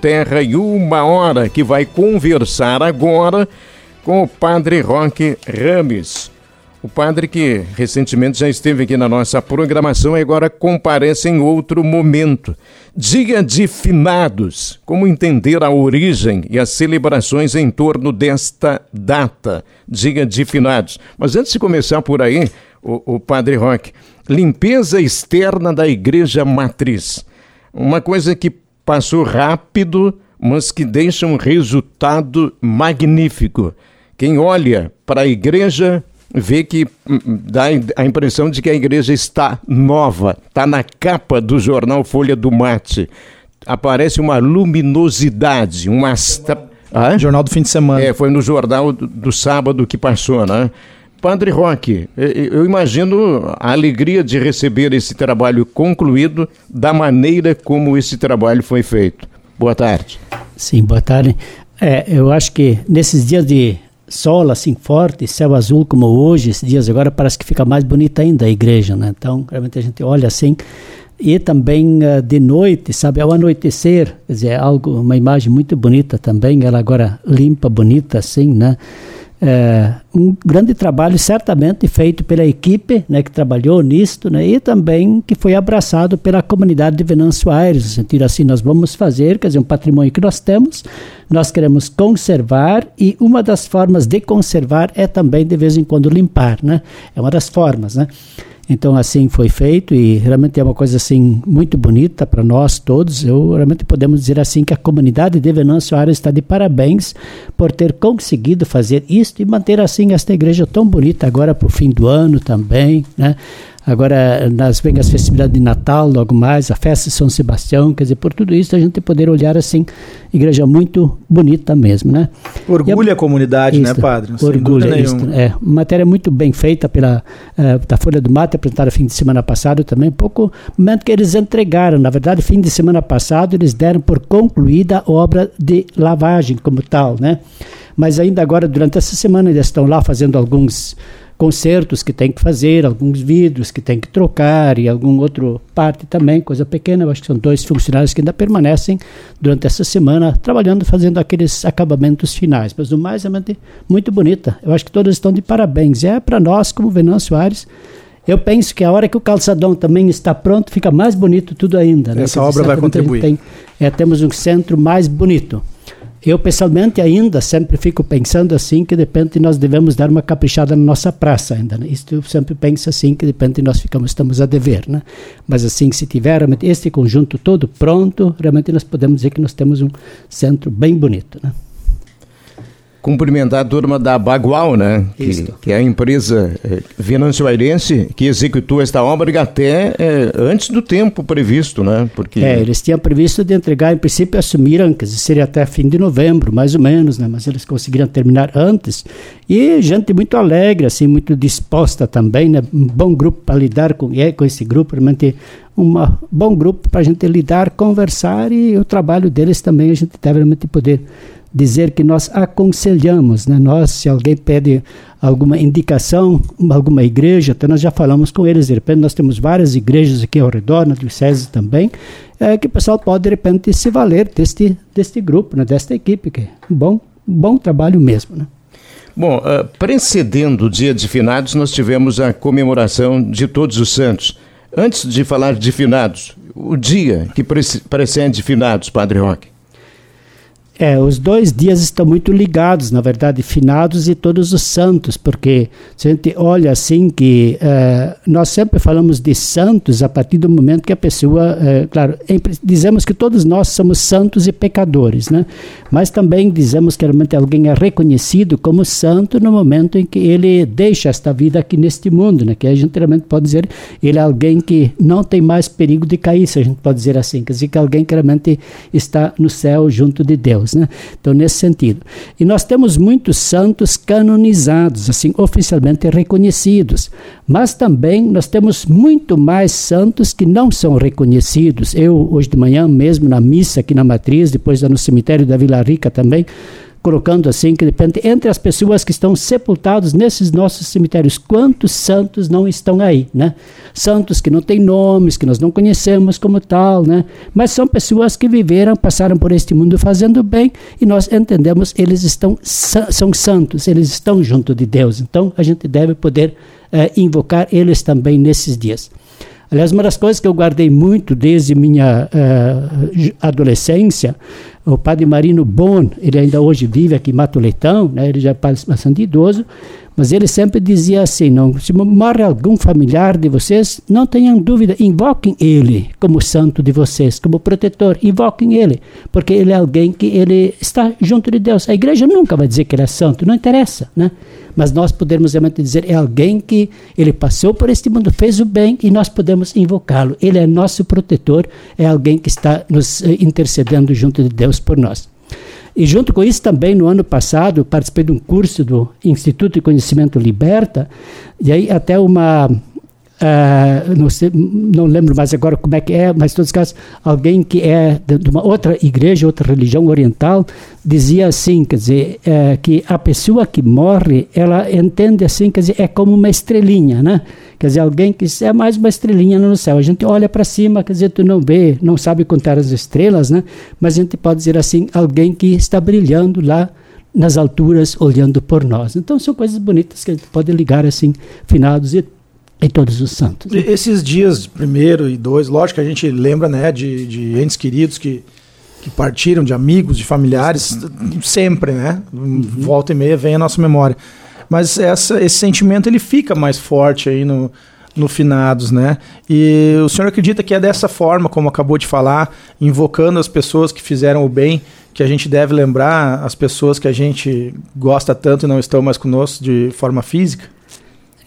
Terra e Uma Hora, que vai conversar agora com o Padre Roque Rames. O padre que recentemente já esteve aqui na nossa programação e agora comparece em outro momento. Dia de finados. Como entender a origem e as celebrações em torno desta data? Dia de finados. Mas antes de começar por aí, o, o padre Roque, limpeza externa da igreja matriz. Uma coisa que passou rápido, mas que deixa um resultado magnífico. Quem olha para a igreja vê que hum, hum, dá a impressão de que a igreja está nova, está na capa do jornal Folha do Mate. Aparece uma luminosidade, uma. Jornal do fim de semana. É, foi no jornal do, do sábado que passou, né? Padre Roque, eu imagino a alegria de receber esse trabalho concluído da maneira como esse trabalho foi feito. Boa tarde. Sim, boa tarde. É, eu acho que nesses dias de sol assim forte, céu azul como hoje, esses dias agora parece que fica mais bonita ainda a igreja, né? Então, realmente a gente olha assim e também uh, de noite, sabe, ao anoitecer, quer dizer, algo, uma imagem muito bonita também, ela agora limpa, bonita assim, né? É, um grande trabalho certamente feito pela equipe né, que trabalhou nisto né, e também que foi abraçado pela comunidade de Venâncio Aires, no sentido assim, nós vamos fazer, quer dizer, um patrimônio que nós temos, nós queremos conservar e uma das formas de conservar é também de vez em quando limpar, né? É uma das formas, né? Então assim foi feito e realmente é uma coisa assim muito bonita para nós todos. Eu realmente podemos dizer assim que a comunidade de Venâncio Aires está de parabéns por ter conseguido fazer isto e manter assim esta igreja tão bonita agora para o fim do ano também, né? Agora, nas vem as festividades de Natal, logo mais, a festa de São Sebastião, quer dizer, por tudo isso a gente poder olhar assim, igreja muito bonita mesmo, né? Orgulha a, a comunidade, né, padre? orgulha, isso, é. Matéria muito bem feita pela uh, da Folha do Mate, apresentada fim de semana passado também, pouco momento que eles entregaram, na verdade, fim de semana passado eles deram por concluída a obra de lavagem como tal, né? Mas ainda agora, durante essa semana, eles estão lá fazendo alguns consertos que tem que fazer, alguns vidros que tem que trocar e algum outro parte também, coisa pequena. Eu acho que são dois funcionários que ainda permanecem durante essa semana trabalhando, fazendo aqueles acabamentos finais. Mas o mais é muito bonita. Eu acho que todos estão de parabéns. É para nós, como Venâncio Aires, eu penso que a hora que o calçadão também está pronto, fica mais bonito tudo ainda. Né? Essa obra vai contribuir. Tem, é, temos um centro mais bonito. Eu, pessoalmente, ainda sempre fico pensando assim que de repente nós devemos dar uma caprichada na nossa praça ainda. Né? Eu sempre penso assim que de repente nós ficamos, estamos a dever. Né? Mas assim, se tiver este conjunto todo pronto, realmente nós podemos dizer que nós temos um centro bem bonito. Né? Cumprimentar a turma da Bagual, né? Que, que, é a empresa é, venançoairense que executou esta obra até é, antes do tempo previsto, né? Porque... É, eles tinham previsto de entregar, em princípio assumiram que seria até fim de novembro, mais ou menos, né? Mas eles conseguiram terminar antes. E gente muito alegre, assim, muito disposta também, né? Um bom grupo para lidar com, é, com esse grupo, realmente um bom grupo para a gente lidar, conversar e o trabalho deles também a gente deve realmente poder dizer que nós aconselhamos, né? Nós, se alguém pede alguma indicação, alguma igreja, até nós já falamos com eles, de repente nós temos várias igrejas aqui ao redor, na diocese também, é, que o pessoal pode, de repente, se valer deste, deste grupo, né? desta equipe, que é um bom, bom trabalho mesmo, né? Bom, uh, precedendo o dia de finados, nós tivemos a comemoração de todos os santos. Antes de falar de finados, o dia que precede finados, Padre Roque. É, os dois dias estão muito ligados, na verdade, finados e todos os santos, porque se a gente olha assim que é, nós sempre falamos de santos a partir do momento que a pessoa, é, claro, dizemos que todos nós somos santos e pecadores, né? Mas também dizemos que realmente alguém é reconhecido como santo no momento em que ele deixa esta vida aqui neste mundo, né? Que a gente realmente pode dizer ele é alguém que não tem mais perigo de cair, se a gente pode dizer assim, quer dizer que alguém que realmente está no céu junto de Deus. Deus, né? Então, nesse sentido. E nós temos muitos santos canonizados, assim, oficialmente reconhecidos. Mas também nós temos muito mais santos que não são reconhecidos. Eu, hoje de manhã, mesmo na missa aqui na Matriz, depois no cemitério da Vila Rica também, colocando assim, que depende entre as pessoas que estão sepultados nesses nossos cemitérios, quantos santos não estão aí, né? Santos que não têm nomes, que nós não conhecemos como tal, né? Mas são pessoas que viveram, passaram por este mundo fazendo bem e nós entendemos eles estão são santos, eles estão junto de Deus. Então a gente deve poder uh, invocar eles também nesses dias. Aliás, uma das coisas que eu guardei muito desde minha uh, adolescência, o padre Marino Bon, ele ainda hoje vive aqui em Mato Leitão, né, ele já é bastante idoso, mas ele sempre dizia assim: não, se morre algum familiar de vocês, não tenham dúvida, invoquem ele como santo de vocês, como protetor, invoquem ele, porque ele é alguém que ele está junto de Deus. A igreja nunca vai dizer que ele é santo, não interessa, né? Mas nós podemos realmente dizer é alguém que ele passou por este mundo, fez o bem e nós podemos invocá-lo. Ele é nosso protetor, é alguém que está nos eh, intercedendo junto de Deus por nós. E junto com isso também no ano passado participei de um curso do Instituto de Conhecimento Liberta e aí até uma Uh, não, sei, não, lembro mais agora como é que é, mas em todos os casos, alguém que é de, uma outra igreja, outra religião oriental, dizia assim, quer dizer, uh, que a pessoa que morre, ela entende assim, quer dizer, é como uma estrelinha, né? Quer dizer, alguém que é mais uma estrelinha no céu. A gente olha para cima, quer dizer, tu não vê, não sabe contar as estrelas, né? Mas a gente pode dizer assim, alguém que está brilhando lá nas alturas, olhando por nós. Então são coisas bonitas que a gente pode ligar assim, finados e e todos os santos. Né? Esses dias, primeiro e dois, lógico que a gente lembra né, de, de entes queridos que, que partiram, de amigos, de familiares, sempre, né? Uhum. Volta e meia vem a nossa memória. Mas essa, esse sentimento ele fica mais forte aí no, no finados, né? E o senhor acredita que é dessa forma, como acabou de falar, invocando as pessoas que fizeram o bem, que a gente deve lembrar as pessoas que a gente gosta tanto e não estão mais conosco de forma física?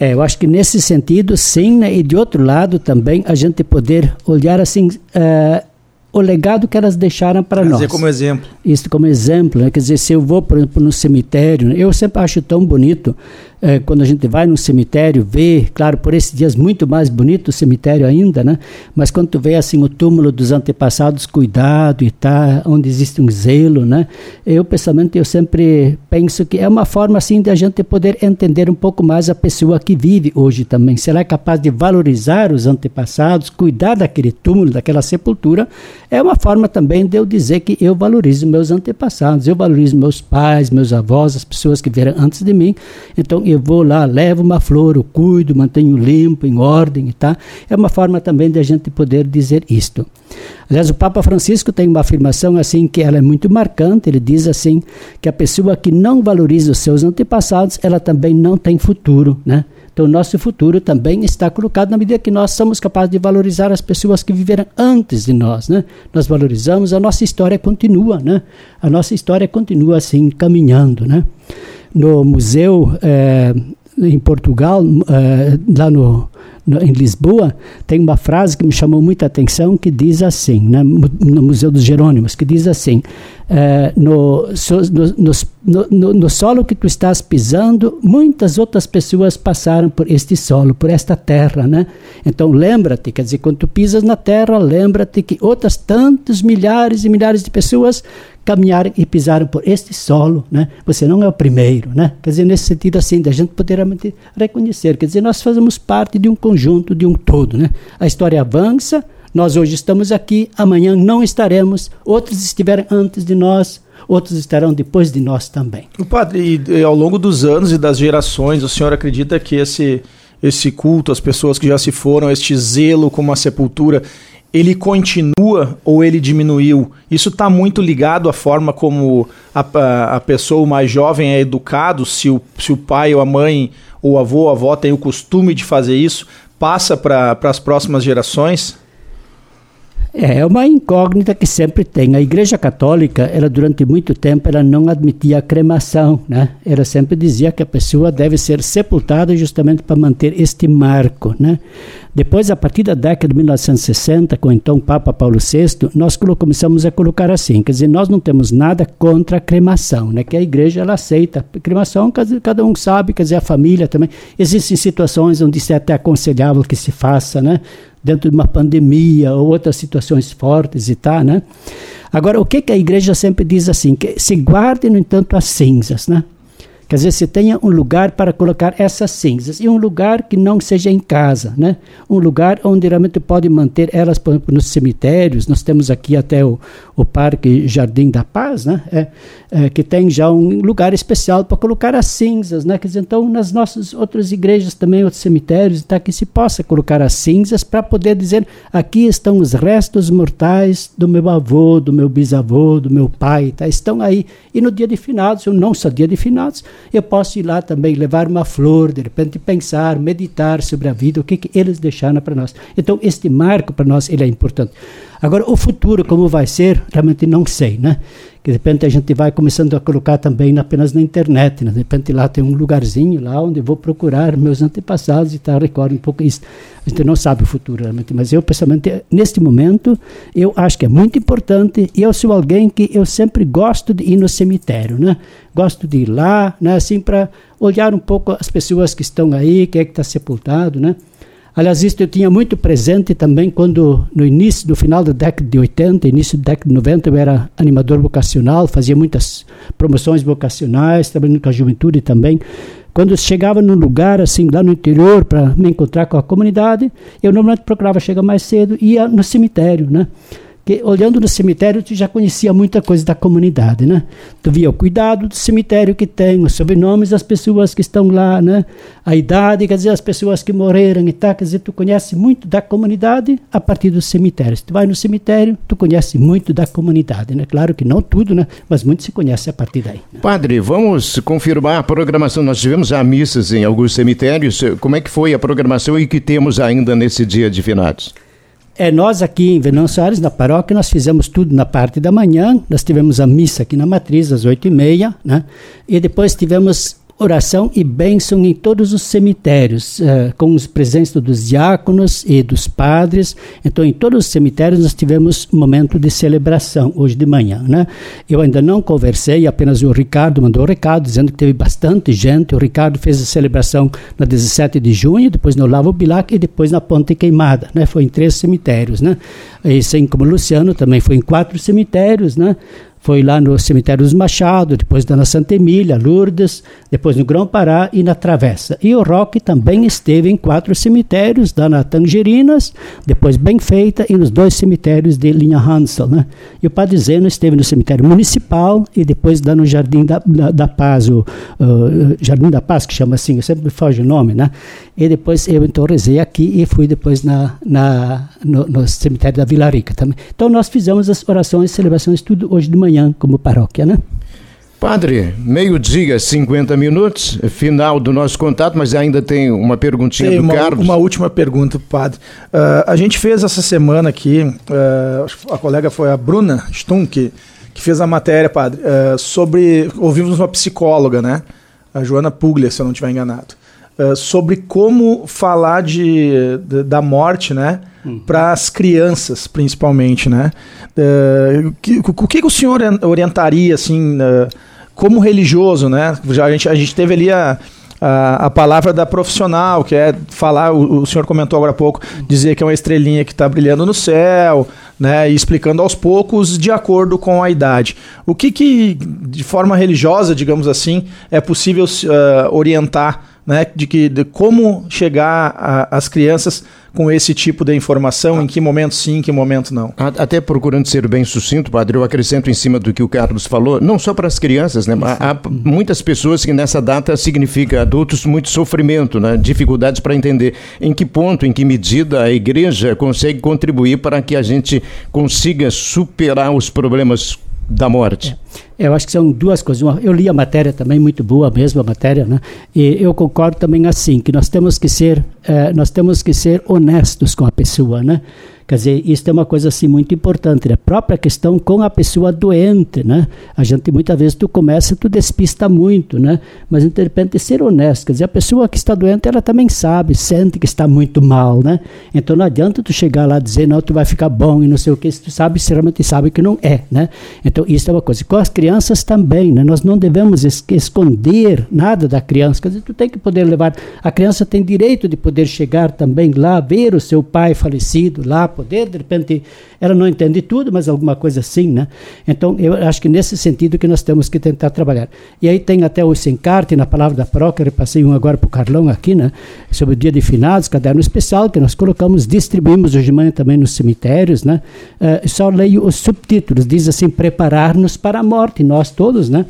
É, eu acho que nesse sentido, sim, né? e de outro lado também a gente poder olhar assim uh, o legado que elas deixaram para nós. como exemplo. Isso como exemplo, né? quer dizer, se eu vou, por exemplo, no cemitério, né? eu sempre acho tão bonito é, quando a gente vai no cemitério, vê, claro, por esses dias muito mais bonito o cemitério ainda, né? Mas quando tu vê assim o túmulo dos antepassados cuidado e tá, onde existe um zelo, né? Eu pessoalmente eu sempre penso que é uma forma assim de a gente poder entender um pouco mais a pessoa que vive hoje também. Se ela é capaz de valorizar os antepassados, cuidar daquele túmulo, daquela sepultura, é uma forma também de eu dizer que eu valorizo meus antepassados, eu valorizo meus pais, meus avós, as pessoas que vieram antes de mim. Então eu vou lá, levo uma flor, eu cuido, mantenho limpo, em ordem, tá? É uma forma também de a gente poder dizer isto. Aliás, o Papa Francisco tem uma afirmação assim que ela é muito marcante. Ele diz assim que a pessoa que não valoriza os seus antepassados, ela também não tem futuro, né? Então, nosso futuro também está colocado na medida que nós somos capazes de valorizar as pessoas que viveram antes de nós, né? Nós valorizamos, a nossa história continua, né? A nossa história continua assim caminhando, né? No museu é, em Portugal, é, lá no, no, em Lisboa, tem uma frase que me chamou muita atenção que diz assim, né, no Museu dos Jerônimos, que diz assim, é, no, no, no, no, solo que tu estás pisando, muitas outras pessoas passaram por este solo, por esta terra, né? Então lembra-te, quer dizer, quando tu pisas na terra, lembra-te que outras tantos milhares e milhares de pessoas caminharam e pisaram por este solo, né? Você não é o primeiro, né? Quer dizer, nesse sentido assim, da gente poder reconhecer, quer dizer, nós fazemos parte de um conjunto, de um todo, né? A história avança, nós hoje estamos aqui, amanhã não estaremos, outros estiveram antes de nós, outros estarão depois de nós também. O padre, e, e ao longo dos anos e das gerações, o senhor acredita que esse esse culto, as pessoas que já se foram, este zelo como a sepultura, ele continua ou ele diminuiu? Isso está muito ligado à forma como a, a, a, pessoa mais jovem é educado, se o, se o pai ou a mãe, ou o avô ou a avó tem o costume de fazer isso, passa para as próximas gerações? É, é uma incógnita que sempre tem. A Igreja Católica, ela durante muito tempo, ela não admitia a cremação, né? Ela sempre dizia que a pessoa deve ser sepultada justamente para manter este marco, né? Depois, a partir da década de 1960, com então Papa Paulo VI, nós começamos a colocar assim, quer dizer, nós não temos nada contra a cremação, né? Que a igreja ela aceita. A cremação, cada um sabe, quer dizer, a família também. Existem situações onde é até aconselhável que se faça, né? Dentro de uma pandemia ou outras situações fortes e tal, né? Agora, o que, que a igreja sempre diz assim? Que se guarde, no entanto, as cinzas, né? Quer dizer, você tenha um lugar para colocar essas cinzas e um lugar que não seja em casa, né? Um lugar onde realmente pode manter elas, por exemplo, nos cemitérios. Nós temos aqui até o, o Parque Jardim da Paz, né? É, é, que tem já um lugar especial para colocar as cinzas, né? Quer dizer, então, nas nossas outras igrejas também, outros cemitérios, tá, que se possa colocar as cinzas para poder dizer, aqui estão os restos mortais do meu avô, do meu bisavô, do meu pai, tá? Estão aí. E no dia de finados, ou não só dia de finados, eu posso ir lá também levar uma flor, de repente pensar, meditar sobre a vida, o que, que eles deixaram para nós. Então, este marco para nós ele é importante. Agora, o futuro, como vai ser, realmente não sei, né? Que de repente a gente vai começando a colocar também apenas na internet, né? De repente lá tem um lugarzinho lá onde vou procurar meus antepassados e tal, recordo um pouco isso. A gente não sabe o futuro realmente, mas eu, pessoalmente, neste momento, eu acho que é muito importante e eu sou alguém que eu sempre gosto de ir no cemitério, né? Gosto de ir lá, né? Assim, para olhar um pouco as pessoas que estão aí, quem é que está sepultado, né? Aliás, isso eu tinha muito presente também quando, no início, no final da década de 80, início da década de 90, eu era animador vocacional, fazia muitas promoções vocacionais, trabalhando com a juventude também. Quando chegava num lugar, assim, lá no interior, para me encontrar com a comunidade, eu normalmente procurava chegar mais cedo e ia no cemitério, né? Que olhando no cemitério tu já conhecia muita coisa da comunidade, né? Tu via o cuidado do cemitério que tem, os sobrenomes das pessoas que estão lá, né? A idade, quer dizer, as pessoas que morreram e tal, quer dizer, tu conhece muito da comunidade a partir do cemitério. Se tu vai no cemitério, tu conhece muito da comunidade, né? Claro que não tudo, né? Mas muito se conhece a partir daí. Né? Padre, vamos confirmar a programação. Nós tivemos já missas em alguns cemitérios. Como é que foi a programação e que temos ainda nesse dia de finados? É, nós aqui em Venâncio Soares, na paróquia, nós fizemos tudo na parte da manhã, nós tivemos a missa aqui na matriz às oito e meia, né? E depois tivemos oração e bênção em todos os cemitérios, uh, com os presentes dos diáconos e dos padres. Então, em todos os cemitérios nós tivemos momento de celebração hoje de manhã. Né? Eu ainda não conversei, apenas o Ricardo mandou um recado dizendo que teve bastante gente. O Ricardo fez a celebração na 17 de junho, depois no Lavo Bilac e depois na Ponte Queimada. Né? Foi em três cemitérios. Né? E assim como o Luciano também foi em quatro cemitérios. Né? Foi lá no cemitério dos Machado, depois na Santa Emília, Lourdes, depois no Grão Pará e na Travessa. E o Roque também esteve em quatro cemitérios, da na Tangerinas, depois bem feita, e nos dois cemitérios de linha Hansel. Né? E o Padre Zeno esteve no cemitério municipal e depois lá no Jardim da, da, da Paz, o uh, Jardim da Paz, que chama assim, eu sempre me foge o nome, né? E depois eu então rezei aqui e fui depois na, na, no, no cemitério da Vila Rica também. Então nós fizemos as orações, celebrações, tudo hoje de manhã manhã como paróquia, né? Padre, meio-dia, 50 minutos, final do nosso contato, mas ainda tem uma perguntinha tem do uma, Carlos. Uma última pergunta, padre. Uh, a gente fez essa semana aqui, uh, a colega foi a Bruna Stunk, que fez a matéria, padre, uh, sobre. Ouvimos uma psicóloga, né? A Joana Puglia, se eu não estiver enganado. sobre como falar de, de da morte, né? Uhum. para as crianças, principalmente, né? Uh, que, o que, o senhor orientaria, assim, uh, como religioso, né? Já a gente, a gente teve ali a, a, a, palavra da profissional, que é falar, o, o, senhor comentou agora há pouco, dizer que é uma estrelinha que está brilhando no céu, né, e explicando aos poucos de acordo com a idade. O que, que de forma religiosa, digamos assim, é possível uh, orientar né, de, que, de como chegar às crianças com esse tipo de informação, ah. em que momento sim, em que momento não. Até procurando ser bem sucinto, padre, eu acrescento em cima do que o Carlos falou, não só para as crianças, né? Há muitas pessoas que nessa data significa adultos muito sofrimento, né? dificuldades para entender em que ponto, em que medida a igreja consegue contribuir para que a gente consiga superar os problemas da morte. É, eu acho que são duas coisas. Uma, eu li a matéria também, muito boa mesmo a matéria, né? E eu concordo também assim, que nós temos que ser, eh, nós temos que ser honestos com a pessoa, né? Quer dizer, isso é uma coisa assim muito importante, né? A própria questão com a pessoa doente, né? A gente muitas vezes tu começa, tu despista muito, né? Mas de repente ser honesto, quer dizer, a pessoa que está doente, ela também sabe, sente que está muito mal, né? Então não adianta tu chegar lá e dizer, não, tu vai ficar bom e não sei o que, se tu sabe, realmente sabe que não é, né? Então isso é uma coisa. Com as crianças também, né? Nós não devemos es esconder nada da criança, quer dizer, tu tem que poder levar, a criança tem direito de poder chegar também lá, ver o seu pai falecido lá, poder, de repente ela não entende tudo, mas alguma coisa assim, né? Então, eu acho que nesse sentido que nós temos que tentar trabalhar. E aí tem até o Sencarte, na palavra da paróquia, eu passei um agora para o Carlão aqui, né? Sobre o dia de finados, caderno especial, que nós colocamos, distribuímos hoje de manhã também nos cemitérios, né? Uh, só leio os subtítulos, diz assim, preparar-nos para a morte, nós todos, né?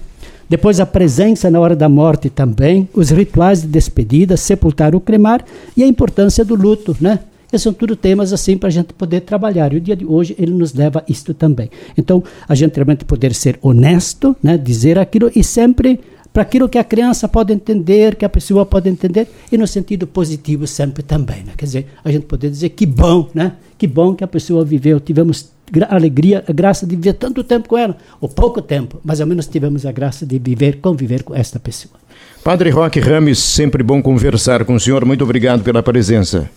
Depois a presença na hora da morte também, os rituais de despedida, sepultar ou cremar e a importância do luto, né? Esses são tudo temas assim para a gente poder trabalhar. E o dia de hoje ele nos leva a isto também. Então, a gente realmente poder ser honesto, né? dizer aquilo e sempre para aquilo que a criança pode entender, que a pessoa pode entender, e no sentido positivo sempre também. Né? Quer dizer, a gente poder dizer que bom, né? Que bom que a pessoa viveu, tivemos a alegria, a graça de viver tanto tempo com ela, ou pouco tempo, mas ao menos tivemos a graça de viver, conviver com esta pessoa. Padre Roque Rames, sempre bom conversar com o senhor. Muito obrigado pela presença.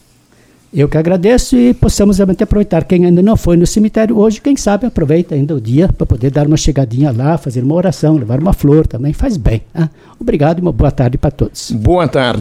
Eu que agradeço e possamos realmente aproveitar. Quem ainda não foi no cemitério hoje, quem sabe aproveita ainda o dia para poder dar uma chegadinha lá, fazer uma oração, levar uma flor também, faz bem. Né? Obrigado e uma boa tarde para todos. Boa tarde.